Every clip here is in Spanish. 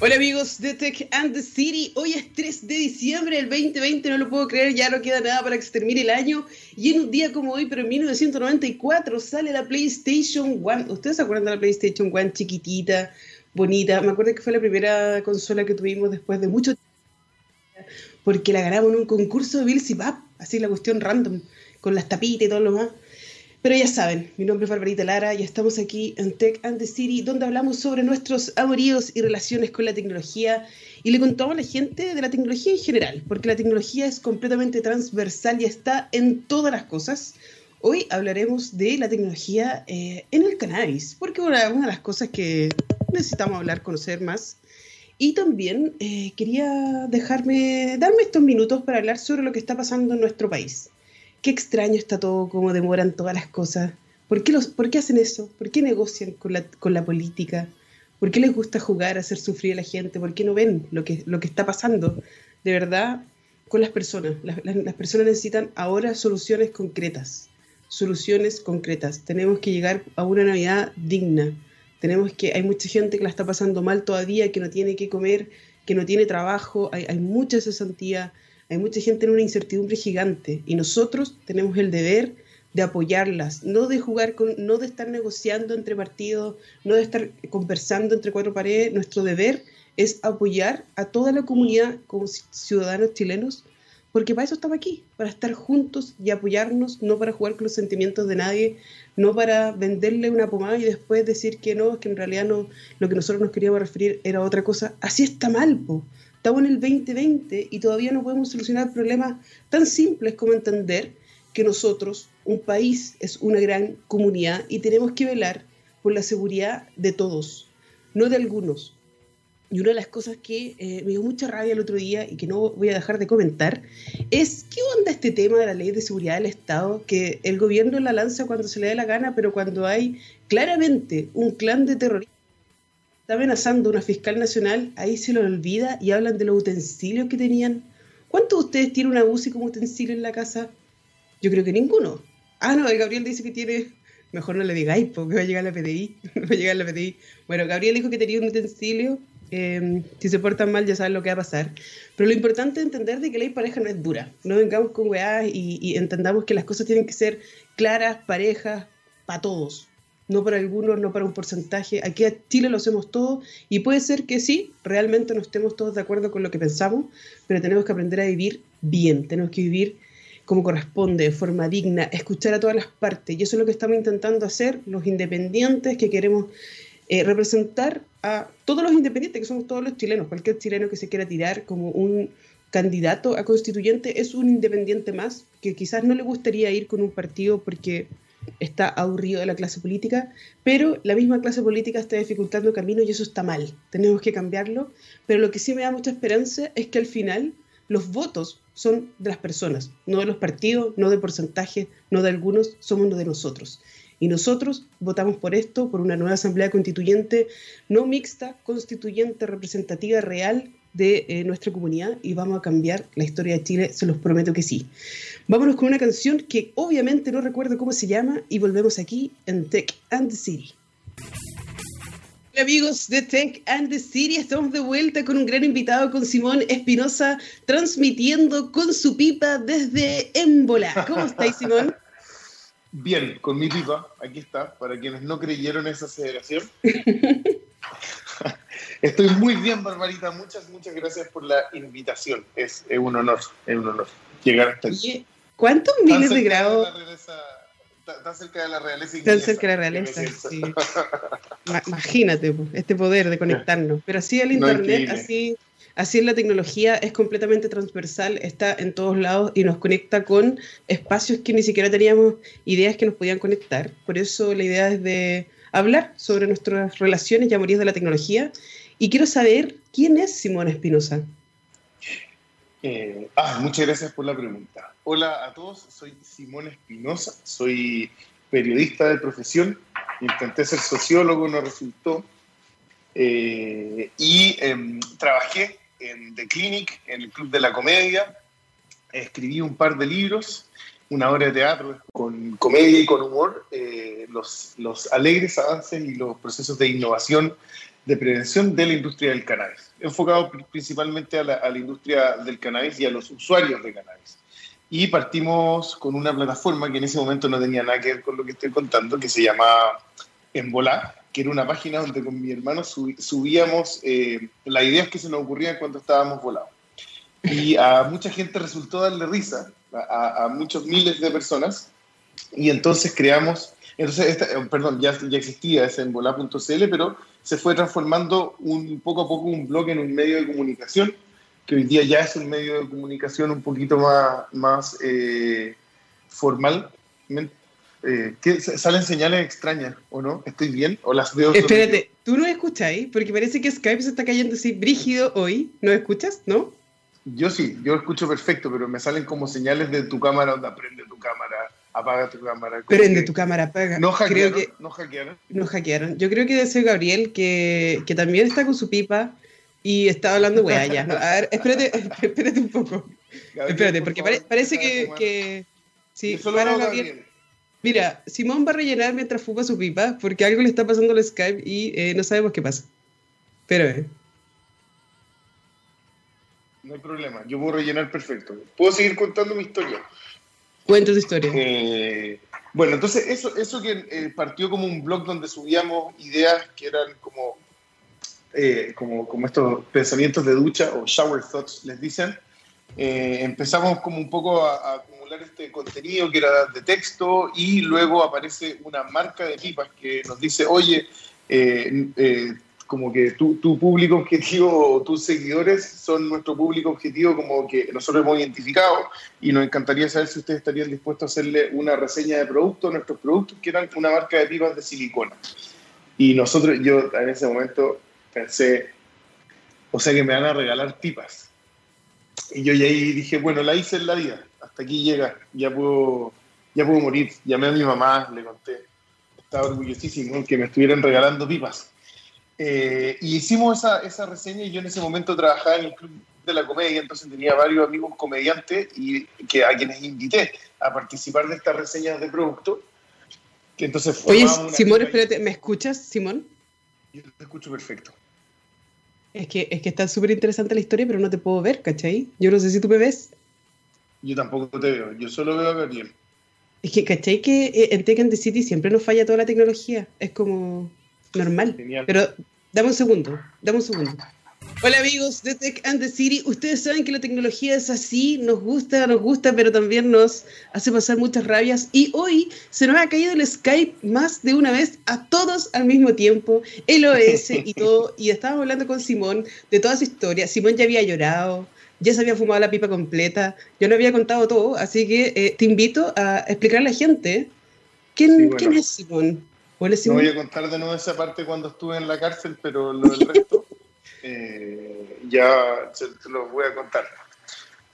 Hola amigos de Tech and the City, hoy es 3 de diciembre del 2020, no lo puedo creer, ya no queda nada para que se termine el año y en un día como hoy, pero en 1994 sale la PlayStation 1, ¿ustedes se acuerdan de la PlayStation 1 chiquitita, bonita? Me acuerdo que fue la primera consola que tuvimos después de mucho tiempo, porque la ganamos en un concurso de Bill Pap, así la cuestión random, con las tapitas y todo lo más. Pero ya saben, mi nombre es Barbarita Lara y estamos aquí en Tech and the City, donde hablamos sobre nuestros amoríos y relaciones con la tecnología y le contamos a la gente de la tecnología en general, porque la tecnología es completamente transversal y está en todas las cosas. Hoy hablaremos de la tecnología eh, en el cannabis, porque una, una de las cosas que necesitamos hablar, conocer más. Y también eh, quería dejarme, darme estos minutos para hablar sobre lo que está pasando en nuestro país qué extraño está todo, cómo demoran todas las cosas. ¿Por qué, los, ¿Por qué hacen eso? ¿Por qué negocian con la, con la política? ¿Por qué les gusta jugar, hacer sufrir a la gente? ¿Por qué no ven lo que, lo que está pasando de verdad con las personas? Las, personas necesitan ahora soluciones concretas, soluciones concretas. Tenemos que llegar a una Navidad digna. Tenemos que, hay mucha gente que la está pasando mal todavía, que no tiene que comer, que no tiene trabajo, hay, hay mucha cesantía, hay mucha gente en una incertidumbre gigante y nosotros tenemos el deber de apoyarlas, no de jugar con, no de estar negociando entre partidos, no de estar conversando entre cuatro paredes. Nuestro deber es apoyar a toda la comunidad como ciudadanos chilenos, porque para eso estamos aquí, para estar juntos y apoyarnos, no para jugar con los sentimientos de nadie, no para venderle una pomada y después decir que no, que en realidad no, lo que nosotros nos queríamos referir era otra cosa. Así está mal, po. Estamos en el 2020 y todavía no podemos solucionar problemas tan simples como entender que nosotros, un país, es una gran comunidad y tenemos que velar por la seguridad de todos, no de algunos. Y una de las cosas que eh, me dio mucha rabia el otro día y que no voy a dejar de comentar es qué onda este tema de la ley de seguridad del Estado, que el gobierno la lanza cuando se le dé la gana, pero cuando hay claramente un clan de terroristas está amenazando una fiscal nacional, ahí se lo olvida y hablan de los utensilios que tenían. ¿Cuántos de ustedes tienen una UCI como utensilio en la casa? Yo creo que ninguno. Ah, no, el Gabriel dice que tiene. Mejor no le digáis, porque va a llegar la PDI. va a llegar la PDI. Bueno, Gabriel dijo que tenía un utensilio. Eh, si se portan mal, ya saben lo que va a pasar. Pero lo importante es entender de que la ley pareja no es dura. No vengamos con weá y, y entendamos que las cosas tienen que ser claras, parejas, para todos no para algunos, no para un porcentaje. Aquí a Chile lo hacemos todo y puede ser que sí, realmente no estemos todos de acuerdo con lo que pensamos, pero tenemos que aprender a vivir bien, tenemos que vivir como corresponde, de forma digna, escuchar a todas las partes. Y eso es lo que estamos intentando hacer los independientes que queremos eh, representar a todos los independientes, que somos todos los chilenos. Cualquier chileno que se quiera tirar como un candidato a constituyente es un independiente más, que quizás no le gustaría ir con un partido porque está aburrido de la clase política, pero la misma clase política está dificultando el camino y eso está mal. Tenemos que cambiarlo, pero lo que sí me da mucha esperanza es que al final los votos son de las personas, no de los partidos, no de porcentaje, no de algunos, somos los de nosotros. Y nosotros votamos por esto, por una nueva asamblea constituyente, no mixta, constituyente, representativa, real, de eh, nuestra comunidad y vamos a cambiar la historia de Chile, se los prometo que sí. Vámonos con una canción que obviamente no recuerdo cómo se llama y volvemos aquí en Tech and the City. Hola amigos de Tech and the City, estamos de vuelta con un gran invitado, con Simón Espinosa, transmitiendo con su pipa desde Émbola. ¿Cómo estáis, Simón? Bien, con mi pipa, aquí está, para quienes no creyeron esa aceleración. Estoy muy bien, Barbarita. Muchas, muchas gracias por la invitación. Es, un honor, es un honor llegar hasta aquí. ¿Cuántos miles de grados? Está cerca de la realeza. Tan cerca de la realeza, sí. Imagínate este poder de conectarnos. Pero así el Internet, así, así es la tecnología, es completamente transversal, está en todos lados y nos conecta con espacios que ni siquiera teníamos ideas que nos podían conectar. Por eso la idea es de hablar sobre nuestras relaciones y amoríos de la tecnología. Y quiero saber quién es Simón Espinosa. Eh, ah, muchas gracias por la pregunta. Hola a todos, soy Simón Espinosa, soy periodista de profesión, intenté ser sociólogo, no resultó, eh, y em, trabajé en The Clinic, en el Club de la Comedia, escribí un par de libros una obra de teatro con comedia y con humor, eh, los, los alegres avances y los procesos de innovación de prevención de la industria del cannabis, enfocado principalmente a la, a la industria del cannabis y a los usuarios de cannabis. Y partimos con una plataforma que en ese momento no tenía nada que ver con lo que estoy contando, que se llama Embolá, que era una página donde con mi hermano subíamos eh, las ideas que se nos ocurrían cuando estábamos volados. Y a mucha gente resultó darle risa, a, muchos miles de personas, y entonces creamos, entonces, eh, perdón, ya, ya existía ese embolá.cl, pero se fue transformando un poco a poco un blog en un medio de comunicación que hoy día ya es un medio de comunicación un poquito más, más eh, formal. Eh, ¿Salen señales extrañas o no? ¿Estoy bien? ¿O las veo? Espérate, ¿tú no escucháis? Porque parece que Skype se está cayendo así brígido hoy. ¿No escuchas? ¿No? Yo sí, yo escucho perfecto, pero me salen como señales de tu cámara, donde prende tu cámara, apaga tu cámara. Prende tu cámara, apaga. No hackearon, no hackearon. No hackearon. Yo creo que debe ser Gabriel, que, que también está con su pipa y estaba hablando weá ya. ¿no? A ver, espérate, espérate un poco. espérate, porque parece que, que, Sí, para Gabriel. Mira, Simón va a rellenar mientras fuma su pipa porque algo le está pasando al Skype y eh, no sabemos qué pasa. Pero, eh. No hay problema, yo puedo rellenar perfecto. Puedo seguir contando mi historia. Cuenta tu historia. Eh, bueno, entonces eso, eso que eh, partió como un blog donde subíamos ideas que eran como eh, como, como estos pensamientos de ducha o shower thoughts les dicen, empezamos como un poco a, acumular este contenido que era de texto y luego aparece una marca de pipas que nos dice, oye, eh, como que tu, tu, público objetivo o tus seguidores son nuestro público objetivo como que nosotros hemos identificado y nos encantaría saber si ustedes estarían dispuestos a hacerle una reseña de productos, nuestros productos que eran una marca de pipas de silicona. Y nosotros, yo en ese momento pensé, o sea que me van a regalar pipas. Y yo ya ahí dije, bueno, la hice en la vida, hasta aquí llega, ya puedo, ya puedo morir. Llamé a mi mamá, le conté, estaba orgullosísimo que me estuvieran regalando pipas. Eh, y hicimos esa, esa reseña y yo en ese momento trabajaba en el Club de la Comedia, entonces tenía varios amigos comediantes y que, a quienes invité a participar de estas reseñas de producto. Que entonces Oye, Simón, espérate, ¿me escuchas, Simón? Yo te escucho perfecto. Es que, es que está súper interesante la historia, pero no te puedo ver, ¿cachai? Yo no sé si tú me ves. Yo tampoco te veo, yo solo veo a Gabriel. Es que, ¿cachai? Que eh, en Tech and the City siempre nos falla toda la tecnología. Es como normal. Pero dame un segundo, dame un segundo. Hola amigos de Tech and the City. Ustedes saben que la tecnología es así, nos gusta, nos gusta, pero también nos hace pasar muchas rabias. Y hoy se nos ha caído el Skype más de una vez a todos al mismo tiempo, el OS y todo. Y estábamos hablando con Simón de toda su historia. Simón ya había llorado, ya se había fumado la pipa completa, yo le había contado todo. Así que eh, te invito a explicar a la gente quién, ¿quién es Simón. No voy a contar de nuevo esa parte cuando estuve en la cárcel, pero lo del resto. Eh, ya se, los voy a contar.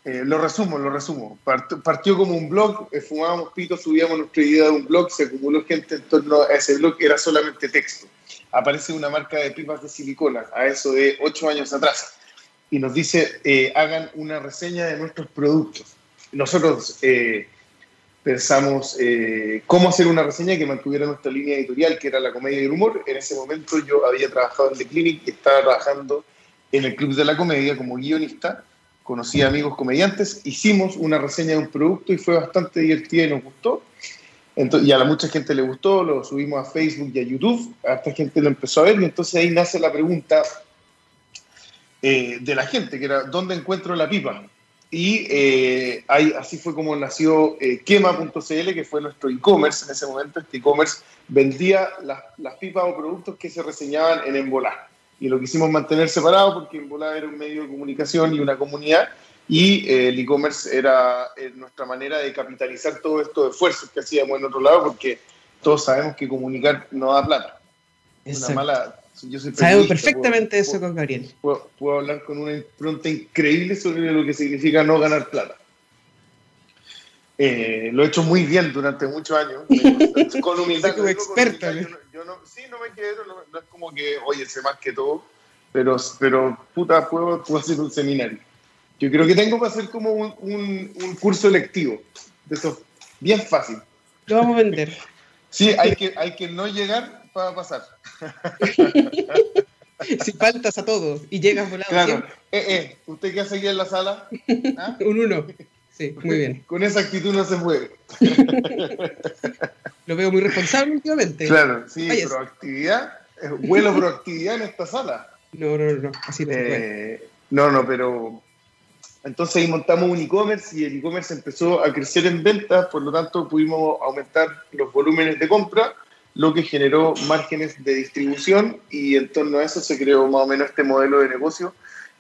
Eh, lo resumo, lo resumo. Partió, como un blog, eh, fumábamos pitos, subíamos nuestra idea de un blog, se acumuló gente en torno a ese blog, era solamente texto. Aparece una marca de pipas de silicona, a eso de ocho años atrás, y nos dice, hagan una reseña de nuestros productos. Nosotros pensamos eh, cómo hacer una reseña que mantuviera nuestra línea editorial, que era la comedia y el humor. En ese momento yo había trabajado en The Clinic y estaba trabajando en el Club de la Comedia como guionista. Conocí a amigos comediantes, hicimos una reseña de un producto y fue bastante divertida y nos gustó. Y a la mucha gente le gustó, lo subimos a Facebook y a YouTube, a esta gente lo empezó a ver y entonces ahí nace la pregunta eh, de la gente, que era, ¿dónde encuentro la pipa? Y eh, así fue como nació eh, Quema.cl, que fue nuestro e-commerce en ese momento. Este e-commerce vendía las, las, pipas o productos que se reseñaban en Embolá. Y lo quisimos mantener separado porque Embolá era un medio de comunicación y una comunidad. Y eh, el e-commerce era eh, nuestra manera de capitalizar todos estos esfuerzos que hacíamos en otro lado, porque todos sabemos que comunicar no da plata. Una mala, Sabemos perfectamente eso con Gabriel. Puedo, hablar con una impronta increíble sobre lo que significa no ganar plata. Eh, lo he hecho muy bien durante muchos años, con humildad. como experto. Yo no, sí, no me quiero, no, es como que, oye, sé más que todo, pero, pero puta, puedo, puedo hacer un seminario. Yo creo que tengo que hacer como un, un, un curso electivo, de eso, bien fácil. Lo vamos a vender. Sí, hay que, hay que no llegar para pasar. si faltas a todo y llegas volado. Claro, eh, eh, ¿usted qué hace aquí en la sala? ¿Ah? Un uno. Sí, muy bien. Con esa actitud no se puede. Lo veo muy responsable últimamente. Claro, sí, proactividad, vuelo proactividad en esta sala. No, no, no, así no eh, No, no, pero entonces ahí montamos un e-commerce y el e-commerce empezó a crecer en ventas, por lo tanto pudimos aumentar los volúmenes de compra, lo que generó márgenes de distribución y en torno a eso se creó más o menos este modelo de negocio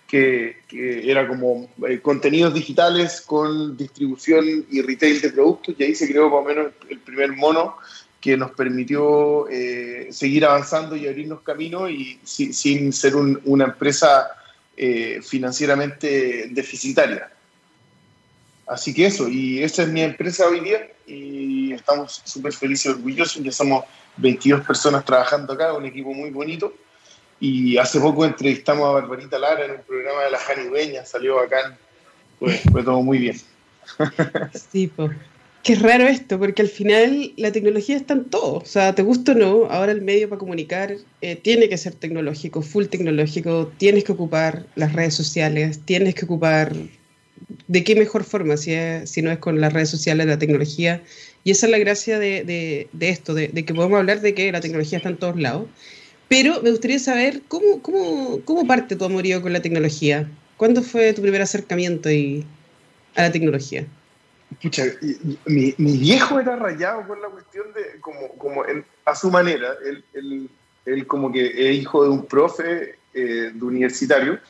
que, era como eh, contenidos digitales con distribución y retail de productos y ahí se creó más o menos el primer mono que nos permitió eh, seguir avanzando y abrirnos camino y sin ser una empresa eh, financieramente deficitaria. Así que eso, y esa es mi empresa hoy día y estamos súper felices y orgullosos, ya somos 22 personas trabajando acá, un equipo muy bonito. Y hace poco entrevistamos a Barbarita Lara en un programa de la Jani Dueña, salió bacán, pues fue todo muy bien. Sí, pues. Qué raro esto, porque al final la tecnología está en todo. O sea, te gusta o no, ahora el medio para comunicar eh, tiene que ser tecnológico, full tecnológico. Tienes que ocupar las redes sociales, tienes que ocupar. ¿De qué mejor forma si, si no es con las redes sociales, la tecnología? Y esa es la gracia de, esto, de, que podemos hablar de que la tecnología está en todos lados. Pero me gustaría saber cómo, cómo, cómo parte tu amorío con la tecnología. ¿Cuándo fue tu primer acercamiento y, a la tecnología? Pucha, mi, mi, viejo era rayado por la cuestión de, como, como a su manera, él, él, como que es hijo de un profe eh, de universitario,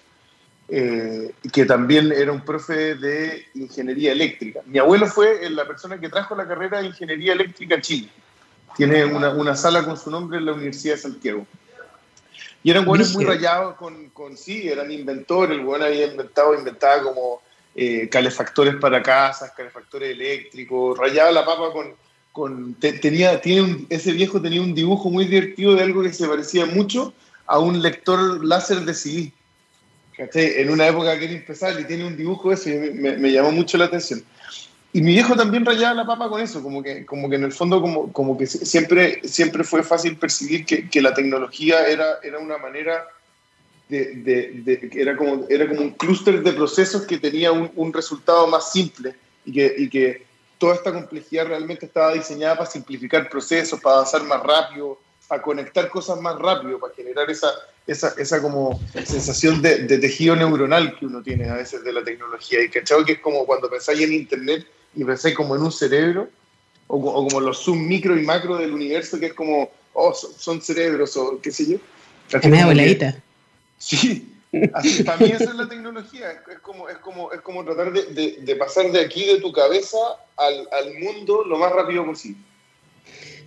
eh, que también era un profe de ingeniería eléctrica. Mi abuelo fue la persona que trajo la carrera de ingeniería eléctrica a Chile. Tiene una, una sala con su nombre en la Universidad de Santiago. Y eran buenos muy rayados con, con, sí, eran inventores, el bueno había inventado, inventaba como eh, calefactores para casas, calefactores eléctricos, rayaba la papa con... con tenía, tiene ese viejo tenía un dibujo muy divertido de algo que se parecía mucho a un lector láser de CD. En una época que era empezar y tiene un dibujo eso y me, me, llamó mucho la atención. Y mi viejo también rayaba la papa con eso, como que, como que en el fondo como, como que siempre, siempre fue fácil percibir que, que la tecnología era, era una manera de, era, como, era como un clúster de procesos que tenía un, un resultado más simple y que, y que, toda esta complejidad realmente estaba diseñada para simplificar procesos, para avanzar más rápido, para conectar cosas más rápido, para generar esa, esa, esa como sensación de, de, tejido neuronal que uno tiene a veces de la tecnología. Y cachado que es como cuando pensáis en Internet y pensáis como en un cerebro, o, o, como los zoom micro y macro del universo, que es como, oh, son, cerebros, o qué sé yo. Me voladita. Sí, así, para mí esa es la tecnología, es como, es como, es como tratar de, de, pasar de aquí, de tu cabeza, al, al, mundo lo más rápido posible.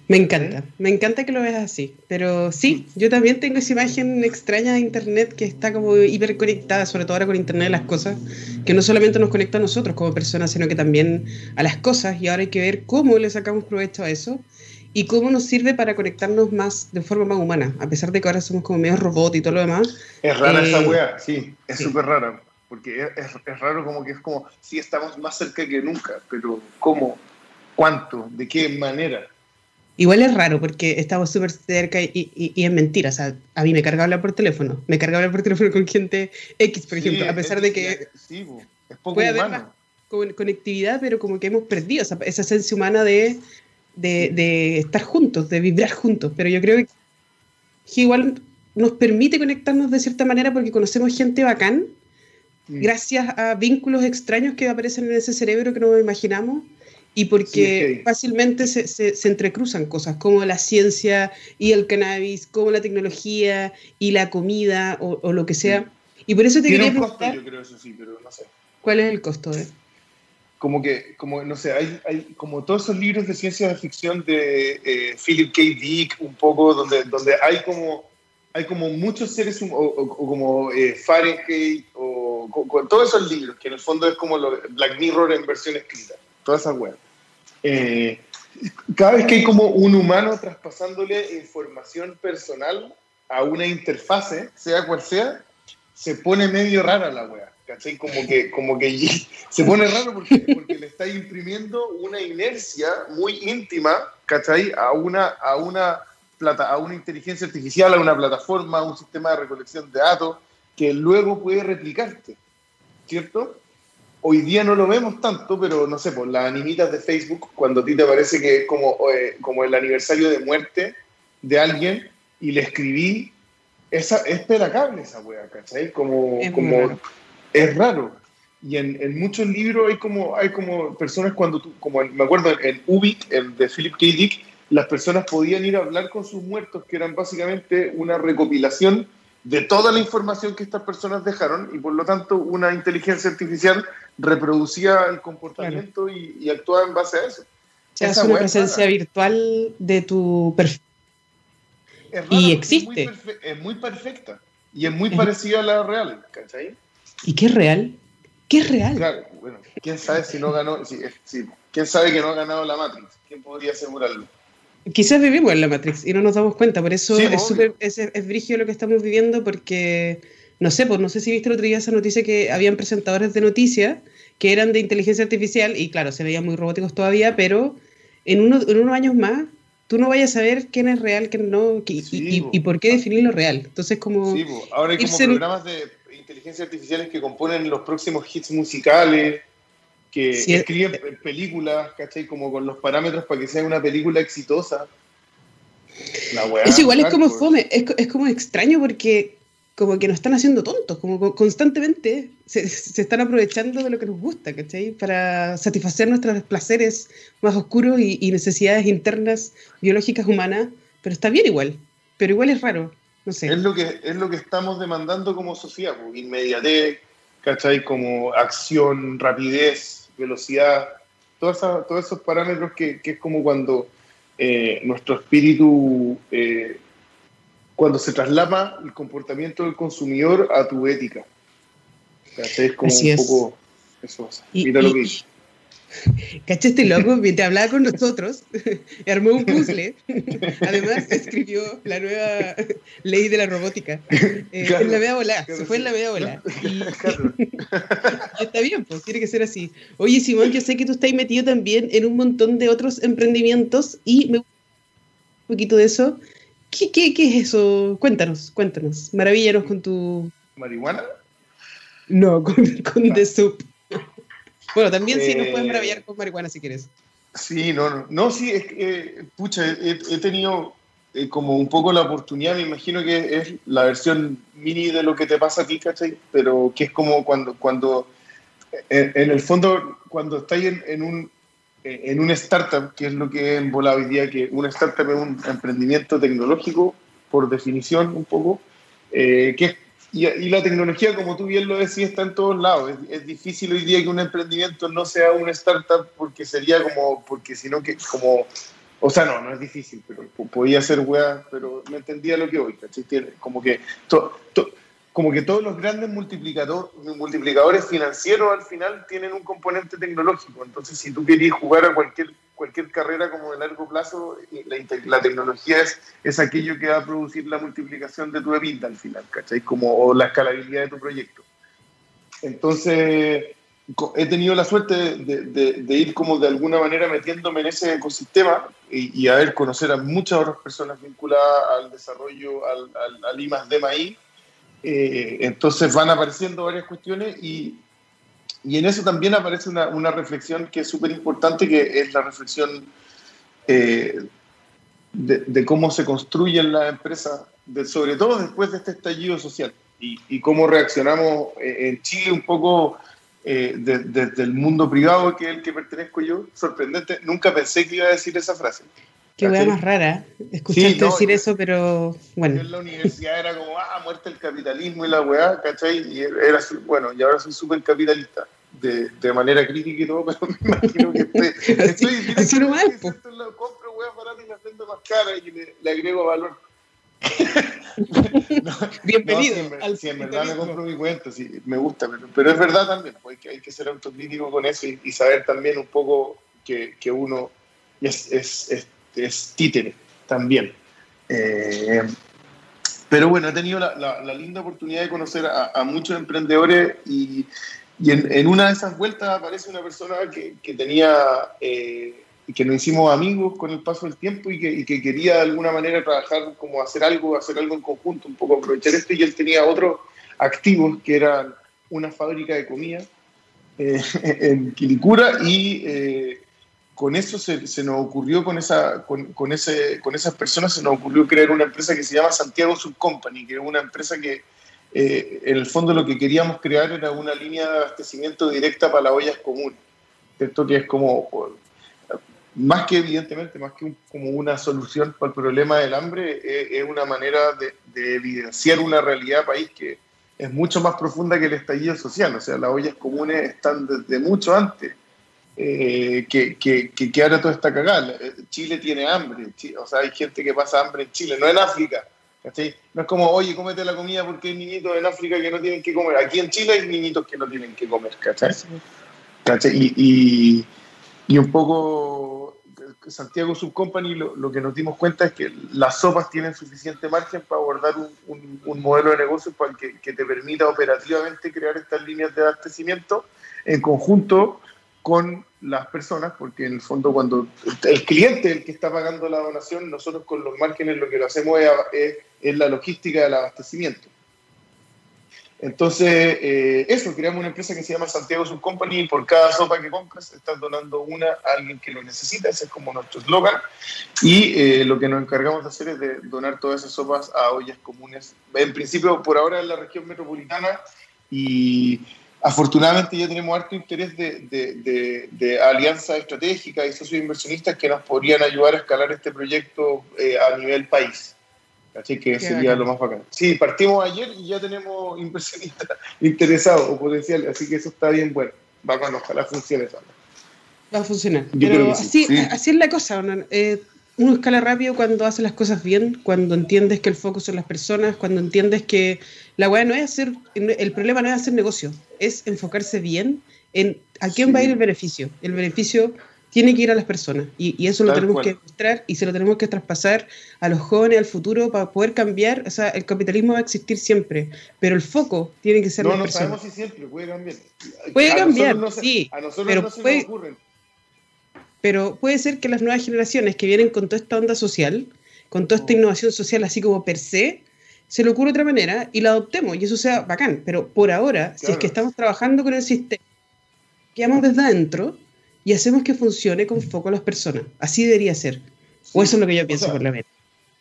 Me encanta, me encanta que lo veas así, pero sí, yo también tengo esa imagen extraña de Internet que está como hiperconectada, sobre todo ahora con Internet de las cosas, que no solamente nos conecta a nosotros como personas, sino que también a las cosas, y ahora hay que ver cómo le sacamos provecho a eso y cómo nos sirve para conectarnos más de forma más humana, a pesar de que ahora somos como medio robot y todo lo demás. Es rara esa eh, wea, sí, es súper rara, porque es, es, raro como que es como, sí estamos más cerca que nunca, pero ¿cómo? ¿Cuánto? ¿De qué manera? Igual es raro porque estamos súper cerca y, y, y, es mentira. O sea, a mí me carga hablar por teléfono. Me carga hablar por teléfono con gente X, por ejemplo, a pesar de que sí, es poco puede humano. haber más conectividad, pero como que hemos perdido esa, esa esencia humana de de, estar juntos, de vibrar juntos, pero yo creo que igual nos permite conectarnos de cierta manera porque conocemos gente bacán, gracias a vínculos extraños que aparecen en ese cerebro que no imaginamos y porque fácilmente se, se, entrecruzan cosas como la ciencia y el cannabis, como la tecnología y la comida o, lo que sea. Y por eso te quería preguntar... yo creo eso sí, pero no sé. ¿Cuál es el costo de como que, como, no sé, hay, hay como todos esos libros de ciencia ficción de eh, Philip K. Dick, un poco, donde, donde hay como hay como muchos seres, o, o, como eh, Fahrenheit, o con, todos esos libros, que en el fondo es como lo, Black Mirror en versión escrita, todas esas web. Eh, cada vez que hay como un humano traspasándole información personal a una interfase, sea cual sea, se pone medio rara la web. ¿cachai? Como que, como que se pone raro porque, porque le está imprimiendo una inercia muy íntima, ¿cachai? A una, a una plata, a una inteligencia artificial, a una plataforma, a un sistema de recolección de datos que luego puede replicarte, ¿cierto? Hoy día no lo vemos tanto, pero no sé, por las animitas de Facebook, cuando a ti te parece que es como, eh, como el aniversario de muerte de alguien y le escribí, esa, es pelacable esa wea, ¿cachai? Como, es, como, es raro. Y en, en, muchos libros hay como, hay como personas cuando tú, como me acuerdo en, Ubik, el de Philip K. Dick, las personas podían ir a hablar con sus muertos, que eran básicamente una recopilación de toda la información que estas personas dejaron y por lo tanto una inteligencia artificial reproducía el comportamiento y, actuaba en base a eso. O sea, es una presencia virtual de tu perfil. y existe. Es muy, perfecta y es muy parecida a la real, ¿cachai? ¿Y qué es real? ¿Qué es real? Claro, bueno, quién sabe si no ganó, si, quién sabe que no ha ganado la Matrix, quién podría asegurarlo. Quizás vivimos en la Matrix y no nos damos cuenta, por eso es, super, es, es brigio lo que estamos viviendo, porque no sé, pues no sé si viste el otro día esa noticia que habían presentadores de noticias que eran de inteligencia artificial y claro, se veían muy robóticos todavía, pero en, uno, en unos años más tú no vayas a saber quién es real, quién no, y, y, por qué definir lo real. Entonces, como. Sí, ahora hay como programas de inteligencia artificiales que componen los próximos hits musicales, que escriben películas, ¿cachai? Como con los parámetros para que sea una película exitosa. La es igual, es como fome, es, es, como extraño porque como que nos están haciendo tontos, como constantemente se, se, están aprovechando de lo que nos gusta, ¿cachai? Para satisfacer nuestros placeres más oscuros y, necesidades internas biológicas humanas, pero está bien igual, pero igual es raro. Es lo que, es lo que estamos demandando como sociedad, pues, inmediatez, ¿cachai? Como acción, rapidez, velocidad, todos esos parámetros que, que, es como cuando eh, nuestro espíritu, eh, cuando se traslapa el comportamiento del consumidor a tu ética. Es como un poco eso. Mira lo que ¿Cachaste loco? Mientras hablaba con nosotros, armó un puzzle. Además, escribió la nueva ley de la robótica. Eh, en la media bola, se fue en la media bola. Y, está bien, pues tiene que ser así. Oye, Simón, yo sé que tú estás metido también en un montón de otros emprendimientos y me gusta un poquito de eso. ¿Qué, qué, qué es eso? Cuéntanos, cuéntanos. Maravíllanos con tu. ¿Marihuana? No, con, con The Soup. Bueno, también sí nos puedes maravillar eh, con marihuana si quieres. Sí, no, no, no sí, es que, eh, pucha, he, tenido eh, como un poco la oportunidad, me imagino que es la versión mini de lo que te pasa aquí, ¿cachai? Pero que es como cuando, cuando en, el fondo, cuando estáis en, en, un, en un startup, que es lo que he envolado hoy día, que una startup es un emprendimiento tecnológico, por definición un poco, que es y, la tecnología, como tú bien lo decías, está en todos lados. Es, difícil hoy día que un emprendimiento no sea una startup porque sería como, porque si no que, como, o sea, no, no es difícil, pero podía ser wea, pero no entendía lo que hoy, ¿cachai? Como que como que todos los grandes multiplicadores financieros al final tienen un componente tecnológico. Entonces, si tú querías jugar a cualquier, cualquier carrera como de largo plazo, la, la, tecnología es, es aquello que va a producir la multiplicación de tu EBITDA al final, ¿cachai? Como, o la escalabilidad de tu proyecto. Entonces, he tenido la suerte de, de, ir como de alguna manera metiéndome en ese ecosistema y, y a ver, conocer a muchas otras personas vinculadas al desarrollo, al, al, al I D maíz eh, entonces van apareciendo varias cuestiones y, y en eso también aparece una, una reflexión que es súper importante, que es la reflexión eh, de, cómo se construyen las empresas, sobre todo después de este estallido social y, y cómo reaccionamos eh, en Chile un poco desde el mundo privado, que es el que pertenezco yo. Sorprendente, nunca pensé que iba a decir esa frase. Qué hueá más rara, escucharte decir eso, pero bueno. En la universidad era como, ah, muerte el capitalismo y la weá, ¿cachai? Y era, bueno, y ahora soy súper capitalista, de, de, manera crítica y todo, pero me imagino que estoy, estoy así, así no mal, lo compro weá baratas y las vendo más caras y le, le agrego valor. Bienvenido. No, si, en, verdad me compro mi cuenta, sí, me gusta, pero, pero es verdad también, pues, que hay que ser autocrítico con eso y, y saber también un poco que, que uno es, es, es es títere también. Eh, pero bueno, he tenido la, linda oportunidad de conocer a, muchos emprendedores y, en, una de esas vueltas aparece una persona que, tenía, eh, que nos hicimos amigos con el paso del tiempo y que, que, quería de alguna manera trabajar como hacer algo, hacer algo en conjunto, un poco aprovechar esto y él tenía otros activos que eran una fábrica de comida eh, en Quilicura y con eso se, nos ocurrió, con, esa, con, ese, con esas personas se nos ocurrió crear una empresa que se llama Santiago Subcompany, que es una empresa que eh, en el fondo lo que queríamos crear era una línea de abastecimiento directa para las ollas comunes. Esto que es como, más que evidentemente, más que como una solución para el problema del hambre, es, una manera de, de, evidenciar una realidad país que es mucho más profunda que el estallido social. O sea, las ollas comunes están desde mucho antes eh, que, que, que, ahora todo está cagado. Chile tiene hambre, o sea, hay gente que pasa hambre en Chile, no en África. No es como, oye, cómete la comida porque hay niñitos en África que no tienen que comer. Aquí en Chile hay niñitos que no tienen que comer, ¿cachai? Y, y, y, un poco Santiago Subcompany lo, lo que nos dimos cuenta es que las sopas tienen suficiente margen para abordar un, un, modelo de negocio para que, que, te permita operativamente crear estas líneas de abastecimiento en conjunto con las personas, porque en el fondo cuando el cliente es el que está pagando la donación, nosotros con los márgenes lo que lo hacemos es, es, la logística del abastecimiento. Entonces, eh, eso, creamos una empresa que se llama Santiago Subcompany y por cada sopa que compras estás donando una a alguien que lo necesita, ese es como nuestro eslogan. Y eh, lo que nos encargamos de hacer es de donar todas esas sopas a ollas comunes, en principio por ahora en la región metropolitana y Afortunadamente ya tenemos harto interés de, de, de, alianzas estratégicas y socios inversionistas que nos podrían ayudar a escalar este proyecto eh, a nivel país. Así que sería lo más bacán. Sí, partimos ayer y ya tenemos inversionistas interesados o potenciales, así que eso está bien bueno. Bacán, ojalá funcione. Va a funcionar. Pero así, así es la cosa. Eh, uno escala rápido cuando hace las cosas bien, cuando entiendes que el foco son las personas, cuando entiendes que la weá no es hacer, el problema no es hacer negocio, es enfocarse bien en a quién va a ir el beneficio. El beneficio tiene que ir a las personas y, eso lo tenemos que mostrar y se lo tenemos que traspasar a los jóvenes, al futuro, para poder cambiar. O sea, el capitalismo va a existir siempre, pero el foco tiene que ser no, no sabemos si siempre puede cambiar. Puede cambiar, sí. A nosotros pero no se puede, nos ocurren pero puede ser que las nuevas generaciones que vienen con toda esta onda social, con toda esta oh. innovación social así como per se, se le ocurre otra manera y la adoptemos y eso sea bacán. Pero por ahora, si es que estamos trabajando con el sistema, quedamos desde adentro y hacemos que funcione con foco a las personas. Así debería ser. o eso es lo que yo pienso por la vez.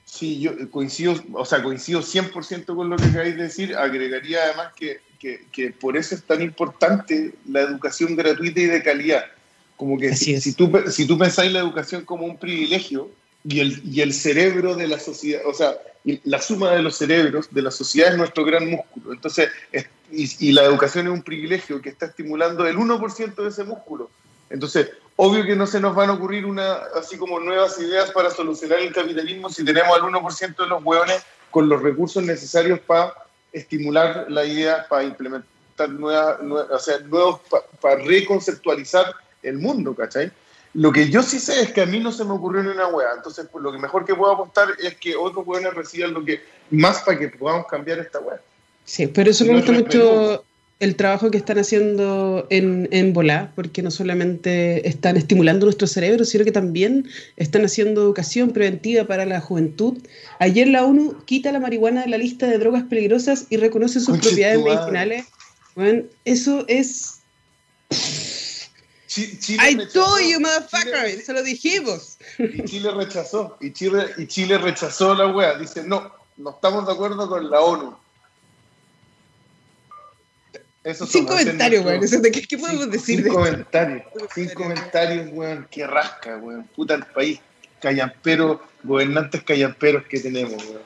Sí, yo coincido, o sea, coincido 100% con lo que acabáis de decir. Agregaría además que, que, que por eso es tan importante la educación gratuita y de calidad como que si, si, tú, si tú pensáis la educación como un privilegio y el, y el cerebro de la sociedad, o sea, la suma de los cerebros de la sociedad es nuestro gran músculo. Entonces, y, y, la educación es un privilegio que está estimulando el 1% de ese músculo. Entonces, obvio que no se nos van a ocurrir una, así como nuevas ideas para solucionar el capitalismo si tenemos al 1% de los hueones con los recursos necesarios para estimular la idea, para implementar nuevas, o sea, nuevos, para reconceptualizar el mundo, ¿cachai? Lo que yo sí sé es que a mí no se me ocurrió ni una hueá. Entonces, pues, lo que mejor que puedo apostar es que otros hueones reciban lo que más para que podamos cambiar esta hueá. Sí, pero eso me gusta mucho el trabajo que están haciendo en, en Volá, porque no solamente están estimulando nuestro cerebro, sino que también están haciendo educación preventiva para la juventud. Ayer la ONU quita la marihuana de la lista de drogas peligrosas y reconoce sus propiedades medicinales. Bueno, eso es Chile I told you, motherfucker, eso lo dijimos. Y Chile rechazó, y Chile, y Chile rechazó la wea. Dice, no, no estamos de acuerdo con la ONU. Eso sin comentarios, weón. ¿Qué, ¿Qué, podemos decir? Sin comentarios, sin comentarios, weón. Qué rasca, weón. Puta el país callampero, gobernantes callamperos que tenemos, weón.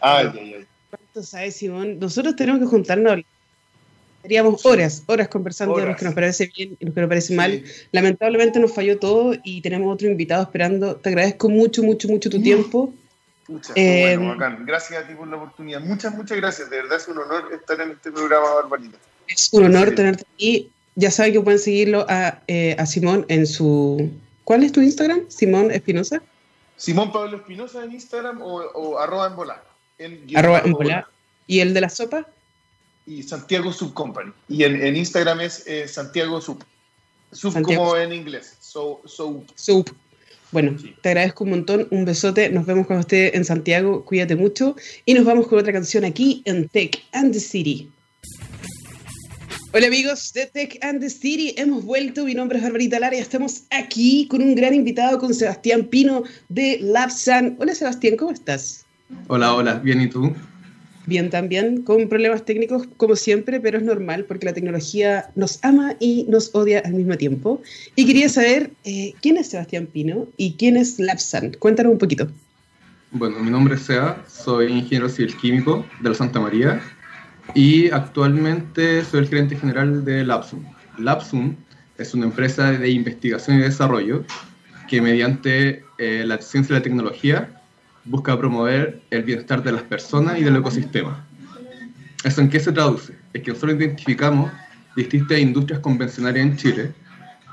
Ay, ay, ay. ¿Cuánto sabes, Simón? Nosotros tenemos que juntarnos Estaríamos horas, horas conversando de lo que nos parece bien y lo que nos parece mal. Lamentablemente nos falló todo y tenemos otro invitado esperando. Te agradezco mucho, mucho, mucho tu tiempo. Muchas, eh, bueno, bacán. Gracias a ti por la oportunidad. Muchas, muchas gracias. De verdad es un honor estar en este programa, Barbarita. Es un honor tenerte aquí. Ya saben que pueden seguirlo a, eh, a Simón en su... ¿Cuál es tu Instagram? Simón Espinosa. Simón Pablo Espinosa en Instagram o, o arroba en volar. arroba en volar. ¿Y el de la sopa? Y Santiago Sub Company. Y en, en Instagram es eh, Santiago Sub. Sub como en inglés. So, so. Sub. Bueno, te agradezco un montón, un besote, nos vemos cuando esté en Santiago, cuídate mucho y nos vamos con otra canción aquí en Tech and the City. Hola amigos de Tech and the City, hemos vuelto, mi nombre es Barbarita Lara y estamos aquí con un gran invitado, con Sebastián Pino de Labsan. Hola Sebastián, ¿cómo estás? Hola, hola, bien, ¿y tú? Bien también, con problemas técnicos como siempre, pero es normal porque la tecnología nos ama y nos odia al mismo tiempo. Y quería saber eh, quién es Sebastián Pino y quién es Lapsan. Cuéntanos un poquito. Bueno, mi nombre es Seba, soy ingeniero civil químico de la Santa María y actualmente soy el gerente general de Lapsum. Lapsum es una empresa de investigación y desarrollo que mediante eh, la ciencia y la tecnología busca promover el bienestar de las personas y del ecosistema. ¿Eso en qué se traduce? Es que nosotros identificamos distintas industrias convencionales en Chile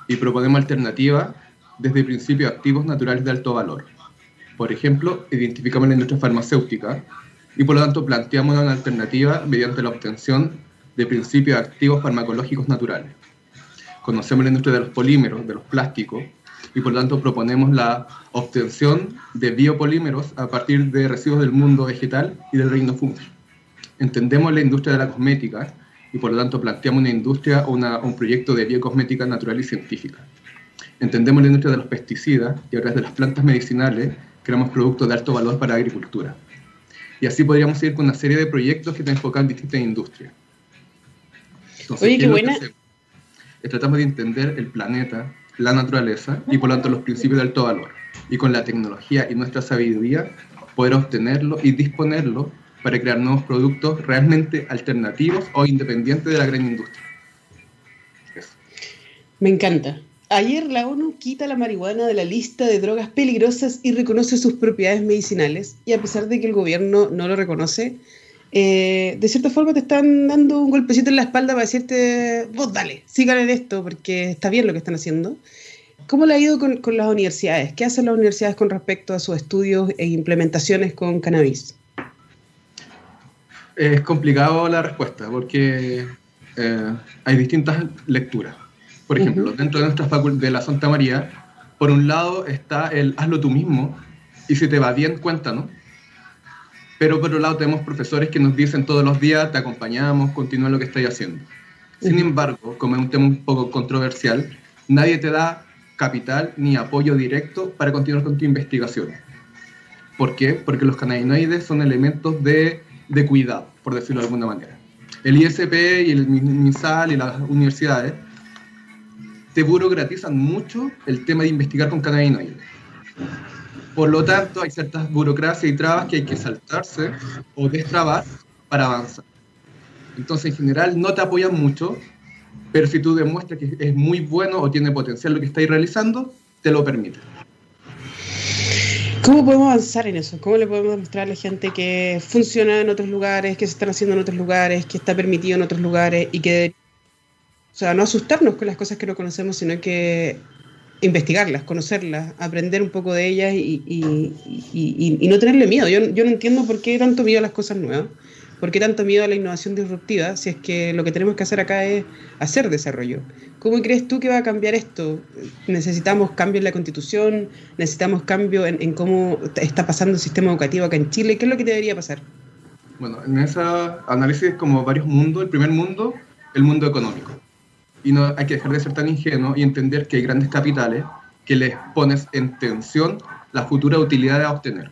y proponemos alternativas desde principios activos naturales de alto valor. Por ejemplo, identificamos la industria farmacéutica y por lo tanto planteamos una alternativa mediante la obtención de principios activos farmacológicos naturales. Conocemos la industria de los polímeros, de los plásticos, y por tanto proponemos la obtención de biopolímeros a partir de residuos del mundo vegetal y del reino fungi. Entendemos la industria de la cosmética y por lo tanto planteamos una industria o un proyecto de biocosmética natural y científica. Entendemos la industria de los pesticidas y a través de las plantas medicinales creamos productos de alto valor para la agricultura. Y así podríamos ir con una serie de proyectos que están enfocados en distintas industrias. Oye, qué buena. Tratamos de entender el planeta, la naturaleza y por lo tanto los principios de alto valor. Y con la tecnología y nuestra sabiduría poder obtenerlo y disponerlo para crear nuevos productos realmente alternativos o independientes de la gran industria. Me encanta. Ayer la ONU quita la marihuana de la lista de drogas peligrosas y reconoce sus propiedades medicinales. Y a pesar de que el gobierno no lo reconoce, eh, de cierta forma te están dando un golpecito en la espalda para decirte, vos dale, sigan en esto porque está bien lo que están haciendo. ¿Cómo le ha ido con, las universidades? ¿Qué hacen las universidades con respecto a sus estudios e implementaciones con cannabis? Es complicado la respuesta porque eh, hay distintas lecturas. Por ejemplo, dentro de nuestra facultad de la Santa María, por un lado está el hazlo tú mismo y si te va bien, cuéntanos pero por otro lado tenemos profesores que nos dicen todos los días, te acompañamos, continúa lo que estáis haciendo. Sin embargo, como es un tema un poco controversial, nadie te da capital ni apoyo directo para continuar con tu investigación. ¿Por qué? Porque los cannabinoides son elementos de, de cuidado, por decirlo de alguna manera. El ISP y el MISAL y las universidades te burocratizan mucho el tema de investigar con cannabinoides. Por lo tanto, hay ciertas burocracias y trabas que hay que saltarse o destrabar para avanzar. Entonces, en general, no te apoyan mucho, pero si tú demuestras que es muy bueno o tiene potencial lo que estáis realizando, te lo permite. ¿Cómo podemos avanzar en eso? ¿Cómo le podemos demostrar a la gente que funciona en otros lugares, que se están haciendo en otros lugares, que está permitido en otros lugares y que, o sea, no asustarnos con las cosas que no conocemos, sino que investigarlas, conocerlas, aprender un poco de ellas y, no tenerle miedo. Yo, no entiendo por qué tanto miedo a las cosas nuevas, por qué tanto miedo a la innovación disruptiva, si es que lo que tenemos que hacer acá es hacer desarrollo. ¿Cómo crees tú que va a cambiar esto? ¿Necesitamos cambio en la constitución? ¿Necesitamos cambio en, en cómo está pasando el sistema educativo acá en Chile? ¿Qué es lo que debería pasar? Bueno, en ese análisis como varios mundos, el primer mundo, el mundo económico y no hay que dejar de ser tan ingenuo y entender que hay grandes capitales que les pones en tensión la futura utilidad a obtener.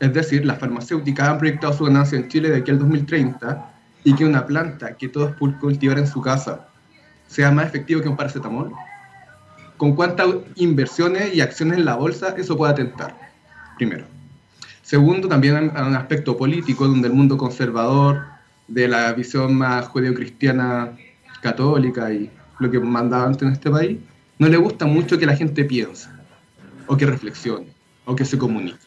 Es decir, las farmacéuticas han proyectado su ganancia en Chile de aquí al 2030 y que una planta que todos pueden cultivar en su casa sea más efectivo que un paracetamol. ¿Con cuántas inversiones y acciones en la bolsa eso puede atentar? Primero. Segundo, también hay un aspecto político donde el mundo conservador, de la visión más judeocristiana católica y lo que mandaba antes en este país, no le gusta mucho que la gente piense, o que reflexione, o que se comunique.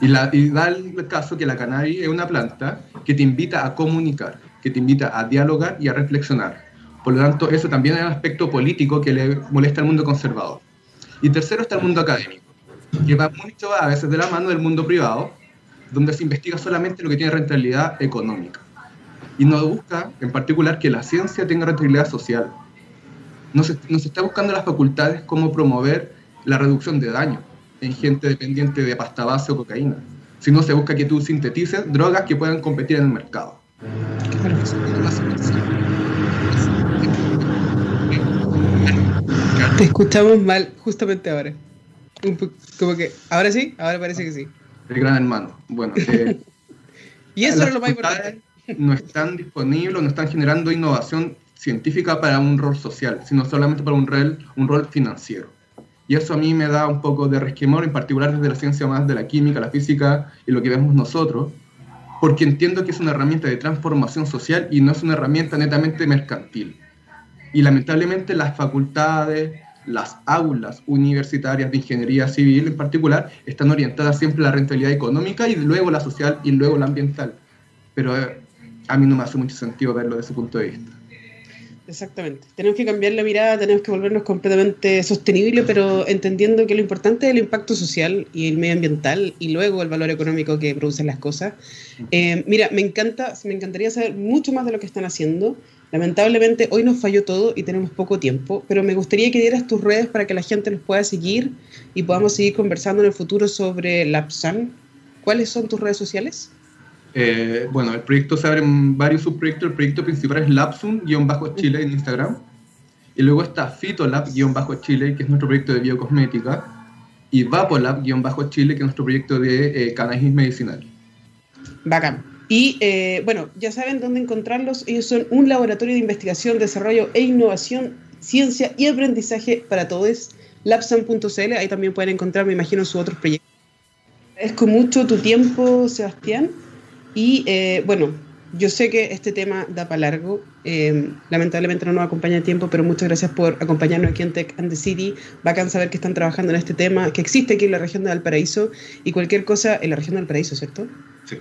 Y, la, y da el caso que la cannabis es una planta que te invita a comunicar, que te invita a dialogar y a reflexionar. Por lo tanto, eso también es un aspecto político que le molesta al mundo conservador. Y tercero está el mundo académico, que va mucho a veces de la mano del mundo privado, donde se investiga solamente lo que tiene rentabilidad económica. Y no busca, en particular, que la ciencia tenga rentabilidad social, nos, está buscando las facultades cómo promover la reducción de daño, en gente dependiente de pasta base o cocaína, sino se busca que tú sintetices drogas que puedan competir en el mercado. Te escuchamos mal justamente ahora. Como que, ahora sí, ahora parece que sí. El gran hermano. Bueno, eh, y eso es lo más importante. No están disponibles, no están generando innovación científica para un rol social, sino solamente para un rol, un rol financiero. Y eso a mí me da un poco de resquemor, en particular desde la ciencia más de la química, la física y lo que vemos nosotros, porque entiendo que es una herramienta de transformación social y no es una herramienta netamente mercantil. Y lamentablemente las facultades, las aulas universitarias de ingeniería civil en particular están orientadas siempre a la rentabilidad económica y luego la social y luego la ambiental. Pero eh, a mí no me hace mucho sentido verlo desde ese punto de vista. Exactamente. Tenemos que cambiar la mirada, tenemos que volvernos completamente sostenibles, pero entendiendo que lo importante es el impacto social y el medioambiental y luego el valor económico que producen las cosas. Eh, mira, me encanta, me encantaría saber mucho más de lo que están haciendo. Lamentablemente hoy nos falló todo y tenemos poco tiempo, pero me gustaría que dieras tus redes para que la gente nos pueda seguir y podamos seguir conversando en el futuro sobre LabSan. ¿Cuáles son tus redes sociales? Eh, bueno, el proyecto se abre en varios subproyectos. El proyecto principal es Lapsum-Chile en Instagram. Y luego está Fitolab-Chile, que es nuestro proyecto de biocosmética. Y Vapolab-Chile, que es nuestro proyecto de eh, cannabis medicinal. Bacán. Y eh, bueno, ya saben dónde encontrarlos. Ellos son un laboratorio de investigación, desarrollo e innovación, ciencia y aprendizaje para todos. Lapsam.cl, ahí también pueden encontrar, me imagino, sus otros proyectos. Agradezco mucho tu tiempo, Sebastián. Y eh, bueno, yo sé que este tema da para largo. Eh, lamentablemente no nos acompaña el tiempo, pero muchas gracias por acompañarnos aquí en Tech and the City. Bacán saber que están trabajando en este tema, que existe aquí en la región de Valparaíso y cualquier cosa en la región de Valparaíso, ¿cierto? Sí.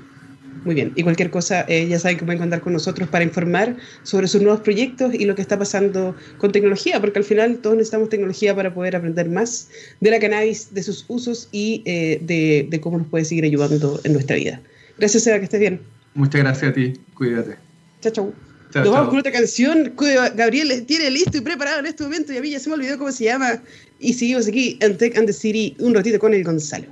Muy bien. Y cualquier cosa, eh, ya saben que pueden contar con nosotros para informar sobre sus nuevos proyectos y lo que está pasando con tecnología, porque al final todos necesitamos tecnología para poder aprender más de la cannabis, de sus usos y de, de cómo nos puede seguir ayudando en nuestra vida. Gracias, Seba, que estés bien. Muchas gracias a ti. Cuídate. Chao, chao. Nos vamos con otra canción que Gabriel tiene listo y preparado en este momento y a mí ya se me olvidó cómo se llama. Y seguimos aquí en Tech and the City un ratito con el Gonzalo.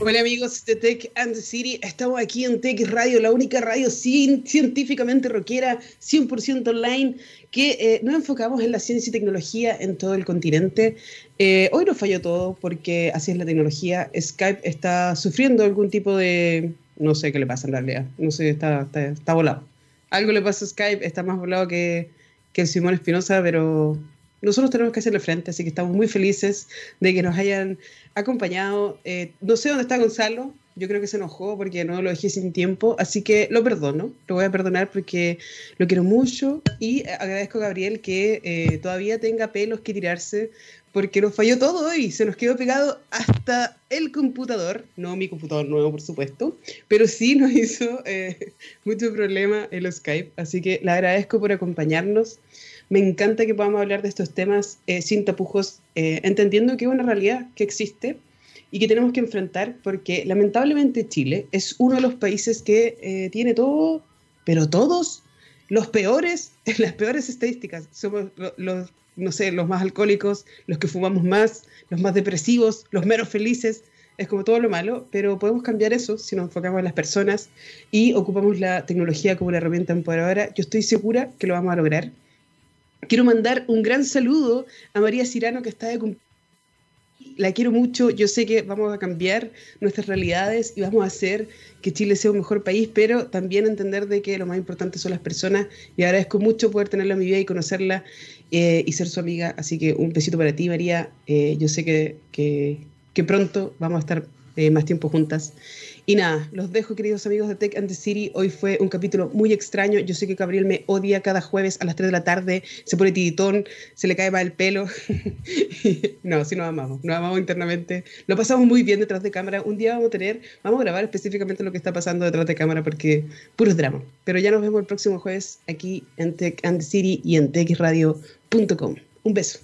Hola amigos de Tech and the City, estamos aquí en Tech Radio, la única radio científicamente rockera, 100% online, que eh, nos enfocamos en la ciencia y tecnología en todo el continente. Eh, hoy nos falló todo porque así es la tecnología. Skype está sufriendo algún tipo de... no sé qué le pasa en realidad, no sé, está, está, volado. Algo le pasa a Skype, está más volado que, que el Simón Espinosa, pero nosotros tenemos que hacerle frente, así que estamos muy felices de que nos hayan acompañado. Eh, no sé dónde está Gonzalo, yo creo que se enojó porque no lo dejé sin tiempo, así que lo perdono, lo voy a perdonar porque lo quiero mucho y agradezco a Gabriel que eh, todavía tenga pelos que tirarse porque nos falló todo hoy, se nos quedó pegado hasta el computador, no mi computador nuevo por supuesto, pero sí nos hizo eh, mucho problema el Skype, así que le agradezco por acompañarnos. Me encanta que podamos hablar de estos temas eh, sin tapujos, eh, entendiendo que es una realidad que existe y que tenemos que enfrentar, porque lamentablemente Chile es uno de los países que tiene todo, pero todos los peores, las peores estadísticas. Somos los, no sé, los más alcohólicos, los que fumamos más, los más depresivos, los menos felices. Es como todo lo malo, pero podemos cambiar eso si nos enfocamos en las personas y ocupamos la tecnología como una herramienta empoderadora. Yo estoy segura que lo vamos a lograr Quiero mandar un gran saludo a María Cirano que está de cumpleaños. La quiero mucho, yo sé que vamos a cambiar nuestras realidades y vamos a hacer que Chile sea un mejor país, pero también entender de que lo más importante son las personas y agradezco mucho poder tenerla en mi vida y conocerla eh, y ser su amiga. Así que un besito para ti, María. Eh, yo sé que, que, pronto vamos a estar eh, más tiempo juntas. Y nada, los dejo, queridos amigos de Tech and the City. Hoy fue un capítulo muy extraño. Yo sé que Gabriel me odia cada jueves a las 3 de la tarde. Se pone tiritón, se le cae mal el pelo. no, sí nos amamos, nos amamos internamente. Lo pasamos muy bien detrás de cámara. Un día vamos a tener, vamos a grabar específicamente lo que está pasando detrás de cámara porque puros drama. Pero ya nos vemos el próximo jueves aquí en Tech and the City y en techradio.com. Un beso.